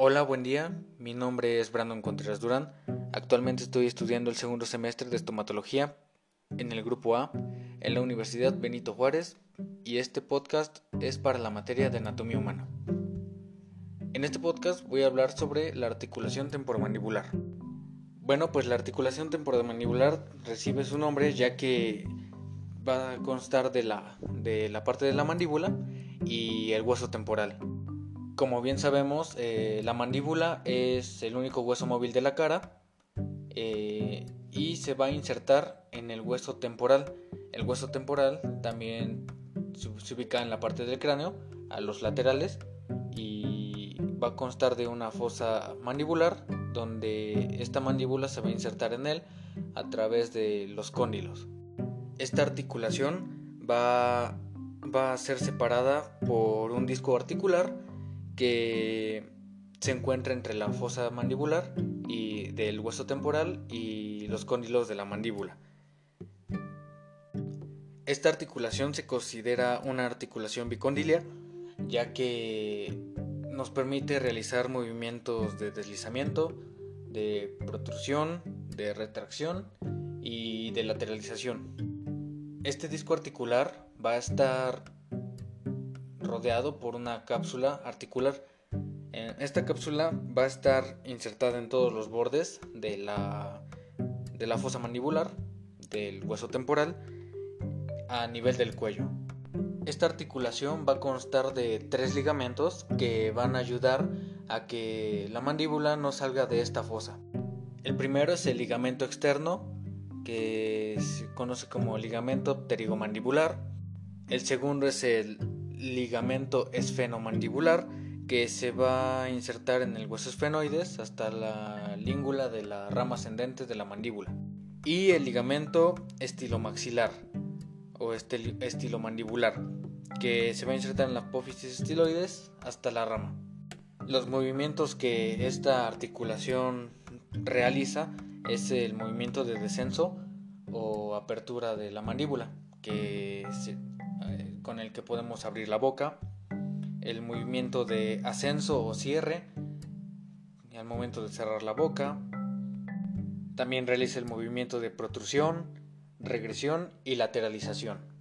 Hola, buen día. Mi nombre es Brandon Contreras Durán. Actualmente estoy estudiando el segundo semestre de estomatología en el grupo A en la Universidad Benito Juárez y este podcast es para la materia de anatomía humana. En este podcast voy a hablar sobre la articulación temporomandibular. Bueno, pues la articulación temporomandibular recibe su nombre ya que va a constar de la, de la parte de la mandíbula y el hueso temporal. Como bien sabemos, eh, la mandíbula es el único hueso móvil de la cara eh, y se va a insertar en el hueso temporal. El hueso temporal también se ubica en la parte del cráneo, a los laterales, y va a constar de una fosa mandibular donde esta mandíbula se va a insertar en él a través de los cóndilos. Esta articulación va, va a ser separada por un disco articular que se encuentra entre la fosa mandibular y del hueso temporal y los cóndilos de la mandíbula. Esta articulación se considera una articulación bicondilia ya que nos permite realizar movimientos de deslizamiento, de protrusión, de retracción y de lateralización. Este disco articular va a estar rodeado por una cápsula articular. Esta cápsula va a estar insertada en todos los bordes de la, de la fosa mandibular, del hueso temporal, a nivel del cuello. Esta articulación va a constar de tres ligamentos que van a ayudar a que la mandíbula no salga de esta fosa. El primero es el ligamento externo, que se conoce como ligamento pterigomandibular. El segundo es el ligamento esfenomandibular que se va a insertar en el hueso esfenoides hasta la língula de la rama ascendente de la mandíbula. Y el ligamento estilomaxilar o estilomandibular que se va a insertar en la apófisis estiloides hasta la rama. Los movimientos que esta articulación realiza es el movimiento de descenso o apertura de la mandíbula, que con el que podemos abrir la boca, el movimiento de ascenso o cierre al momento de cerrar la boca. También realiza el movimiento de protrusión, regresión y lateralización.